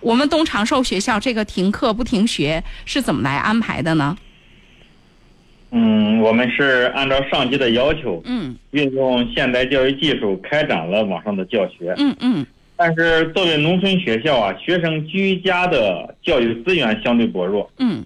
我们东长寿学校这个停课不停学是怎么来安排的呢？嗯，我们是按照上级的要求，嗯。运用现代教育技术开展了网上的教学。嗯嗯。但是作为农村学校啊，学生居家的教育资源相对薄弱，嗯。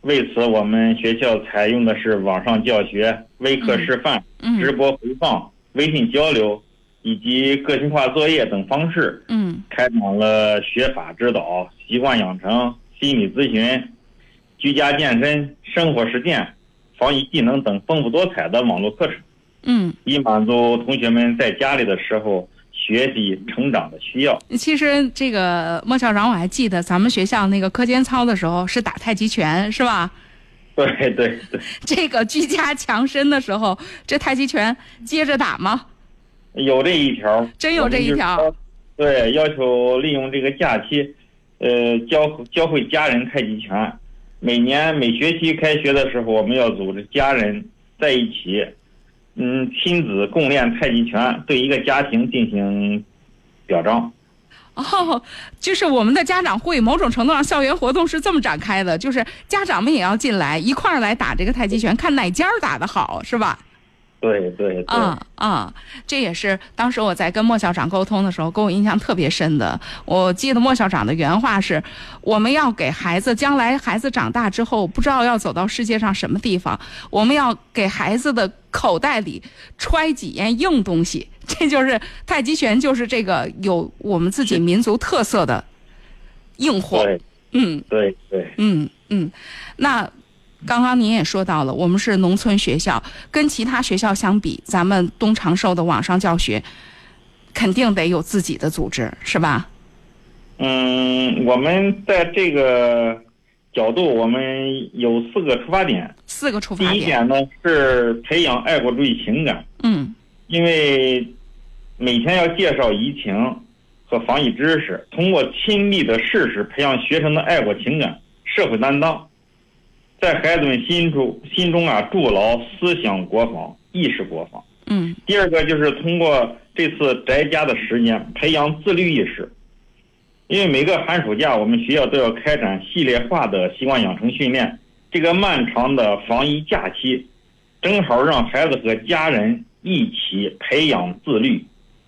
为此我们学校采用的是网上教学、微课示范、直嗯播回放、微信交流以及个性化作业等方式，嗯开展了学法指导、习惯养成、心理咨询、居家健身、生活实践、防疫技能等丰富多彩的网络课程，嗯。以满足同学们在家里的时候学习成长的需要。其实这个莫校长，我还记得咱们学校那个课间操的时候是打太极拳，是吧？对对对，这个居家强身的时候，这太极拳接着打吗？有这一条，真有这一条对，要求利用这个假期，呃，教教会家人太极拳。每年每学期开学的时候，我们要组织家人在一起，嗯，亲子共练太极拳，对一个家庭进行表彰。哦，就是我们的家长会，某种程度上校园活动是这么展开的，就是家长们也要进来一块儿来打这个太极拳，看哪家儿打得好，是吧？对对对，啊啊，这也是当时我在跟莫校长沟通的时候，给我印象特别深的。我记得莫校长的原话是：我们要给孩子将来孩子长大之后，不知道要走到世界上什么地方，我们要给孩子的口袋里揣几样硬东西。这就是太极拳，就是这个有我们自己民族特色的硬货。对嗯对对，嗯嗯，那刚刚您也说到了，我们是农村学校，跟其他学校相比，咱们东长寿的网上教学肯定得有自己的组织，是吧？嗯，我们在这个角度，我们有四个出发点。四个出发点。一点呢是培养爱国主义情感，嗯因为每天要介绍疫情和防疫知识，通过亲历的事实培养学生的爱国情感、社会担当，在孩子们心中心中啊筑牢思想国防、意识国防。嗯第二个就是通过这次宅家的时间培养自律意识，因为每个寒暑假我们学校都要开展系列化的习惯养成训练，这个漫长的防疫假期，正好让孩子和家人一起培养自律、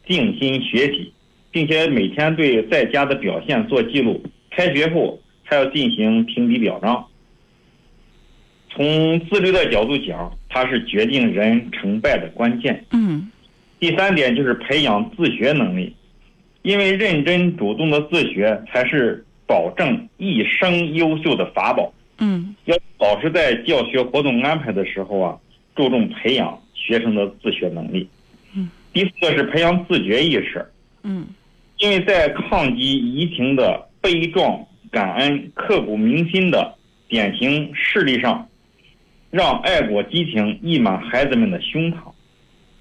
静心学习，并且每天对在家的表现做记录，开学后还要进行评比表彰。从自律的角度讲，它是决定人成败的关键。嗯第三点就是培养自学能力，因为认真主动的自学才是保证一生优秀的法宝。嗯要老师在教学活动安排的时候啊，注重培养学生的自学能力。嗯。第四个是培养自觉意识，嗯因为在抗击疫情的悲壮、感恩、刻骨铭心的典型事例上，让爱国激情溢满孩子们的胸膛，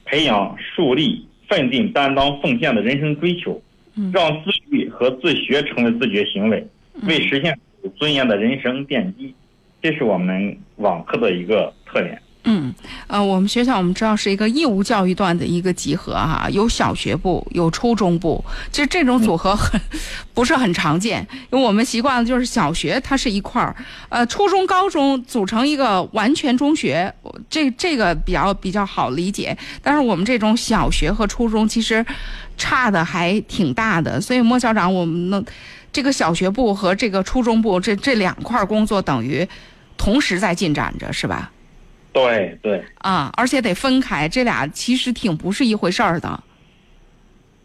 培养树立奋进、担当、奉献的人生追求，嗯让自律和自学成为自觉行为，为实现有尊严的人生奠基。这是我们网课的一个特点。嗯，呃，我们学校我们知道是一个义务教育段的一个集合哈、有小学部，有初中部，其实这种组合很、不是很常见，因为我们习惯了就是小学它是一块儿，呃，初中、高中组成一个完全中学，这这个比较比较好理解。但是我们这种小学和初中其实差的还挺大的，所以莫校长，我们能这个小学部和这个初中部这这两块工作等于同时在进展着，是吧？对对，啊，而且得分开，这俩其实挺不是一回事儿的。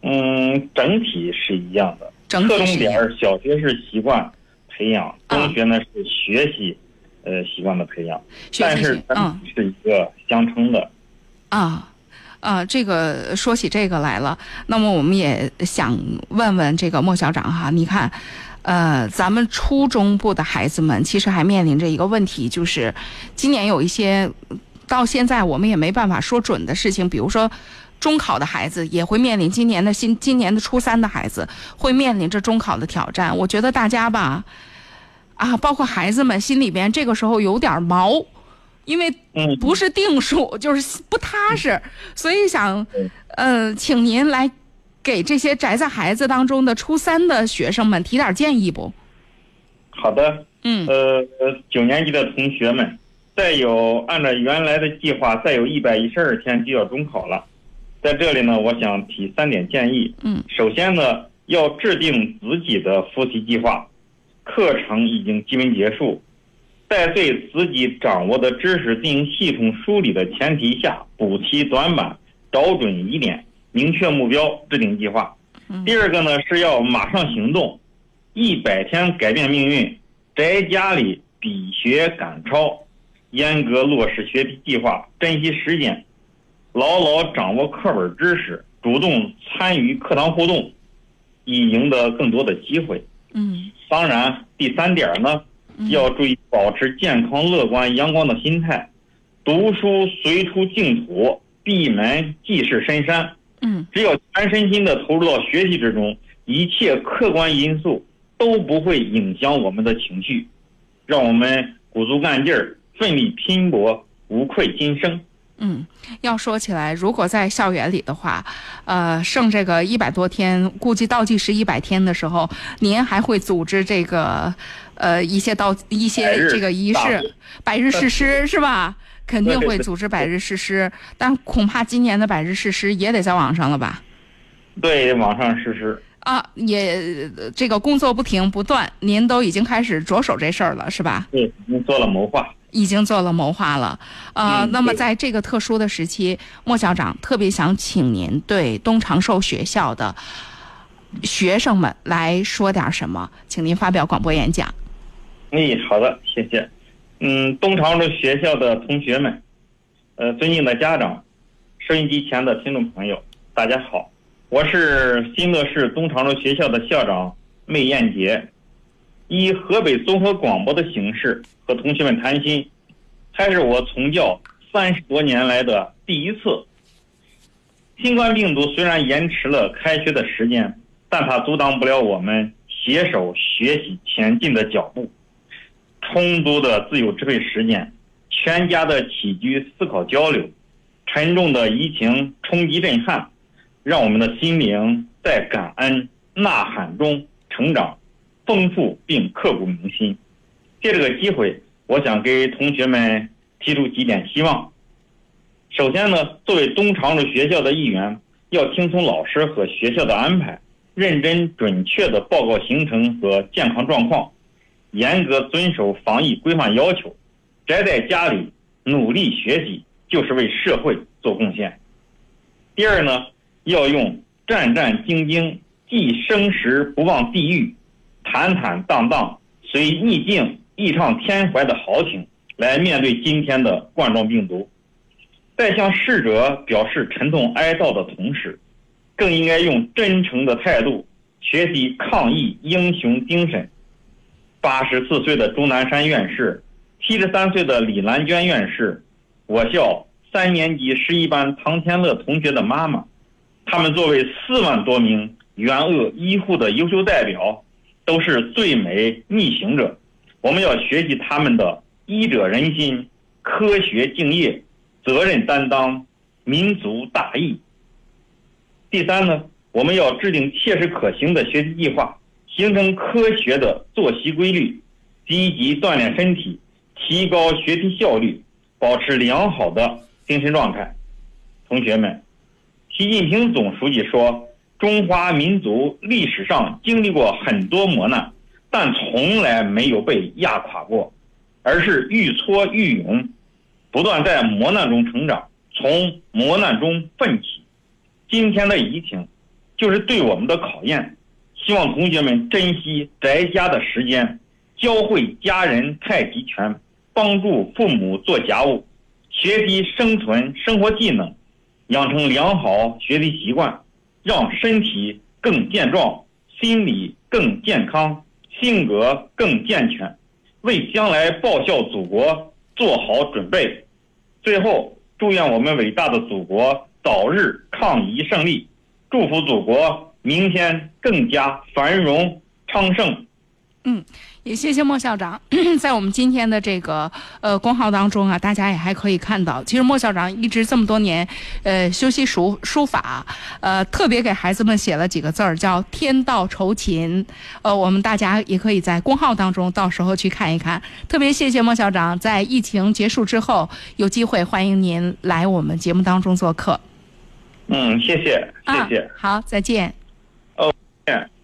嗯，整体是一样的。整体是一样重点儿，小学是习惯培养，啊中学呢是学习，呃，习惯的培养，学习但是是嗯整体是一个相称的。啊。啊，这个说起这个来了，那么我们也想问问这个莫校长哈，你看，呃，咱们初中部的孩子们其实还面临着一个问题，就是今年有一些到现在我们也没办法说准的事情，比如说中考的孩子也会面临今年的新今年的初三的孩子会面临着中考的挑战。我觉得大家吧，啊，包括孩子们心里边这个时候有点毛，因为嗯，不是定数，就是不踏实，所以想，呃，请您来给这些宅在孩子当中的初三的学生们提点建议不？好的，嗯。呃呃，九年级的同学们，再有按照原来的计划，再有一百一十二天就要中考了，在这里呢，我想提三点建议。嗯，首先呢，要制定自己的复习计划，课程已经基本结束，在对自己掌握的知识进行系统梳理的前提下，补齐短板，找准疑点，明确目标，制定计划。第二个呢，是要马上行动，一百天改变命运，宅家里比学赶超，严格落实学习计划，珍惜时间，牢牢掌握课本知识，主动参与课堂互动，以赢得更多的机会。嗯当然，第三点呢，要注意保持健康、乐观、阳光的心态，读书随处净土，闭门即是深山。嗯只要全身心的投入到学习之中，一切客观因素都不会影响我们的情绪，让我们鼓足干劲儿，奋力拼搏，无愧今生。嗯，要说起来，如果在校园里的话，呃，剩这个一百多天，估计倒计时一百天的时候，您还会组织这个，呃，一些倒一些这个仪式，百日誓师是吧？肯定会组织百日誓师，但恐怕今年的百日誓师也得在网上了吧？对，网上实施。啊，也呃这个工作不停不断，您都已经开始着手这事儿了，是吧？对，已经做了谋划。已经做了谋划了，呃，嗯那么在这个特殊的时期，莫校长特别想请您对东长寿学校的学生们来说点什么，请您发表广播演讲。嗯，好的，谢谢。嗯，东长路学校的同学们，呃，尊敬的家长，收音机前的听众朋友，大家好，我是新乐市东长路学校的校长魏艳杰，以河北综合广播的形式和同学们谈心，还是我从教三十多年来的第一次。新冠病毒虽然延迟了开学的时间，但它阻挡不了我们携手学习前进的脚步。充足的自由支配时间，全家的起居思考交流，沉重的疫情冲击震撼，让我们的心灵在感恩呐喊中成长，丰富并刻骨铭心。借这个机会，我想给同学们提出几点希望。首先呢，作为东长路学校的一员，要听从老师和学校的安排，认真准确的报告行程和健康状况。严格遵守防疫规范要求，宅在家里努力学习，就是为社会做贡献。第二呢，要用战战兢兢、既生时不忘地狱、坦坦荡荡、随逆境异唱天怀的豪情来面对今天的冠状病毒。在向逝者表示沉痛哀悼的同时，更应该用真诚的态度学习抗疫英雄精神。八十四岁的钟南山院士，七十三岁的李兰娟院士，我校三年级十一班唐天乐同学的妈妈，他们作为四万多名援鄂医护的优秀代表，都是最美逆行者。我们要学习他们的医者仁心、科学敬业、责任担当、民族大义。第三呢，我们要制定切实可行的学习计划。形成科学的作息规律，积极锻炼身体，提高学习效率，保持良好的精神状态。同学们，习近平总书记说：“中华民族历史上经历过很多磨难，但从来没有被压垮过，而是愈挫愈勇，不断在磨难中成长，从磨难中奋起。”今天的疫情，就是对我们的考验。希望同学们珍惜宅家的时间，教会家人太极拳，帮助父母做家务，学习生存生活技能，养成良好学习习惯，让身体更健壮，心理更健康，性格更健全，为将来报效祖国做好准备。最后，祝愿我们伟大的祖国早日抗疫胜利，祝福祖国。明天更加繁荣昌盛，嗯，也谢谢莫校长，在我们今天的这个呃公号当中啊，大家也还可以看到，其实莫校长一直这么多年，呃，修习书书法，呃，特别给孩子们写了几个字儿，叫“天道酬勤”。呃，我们大家也可以在公号当中到时候去看一看。特别谢谢莫校长，在疫情结束之后，有机会欢迎您来我们节目当中做客。嗯，谢谢，谢谢。好，再见。哦，见。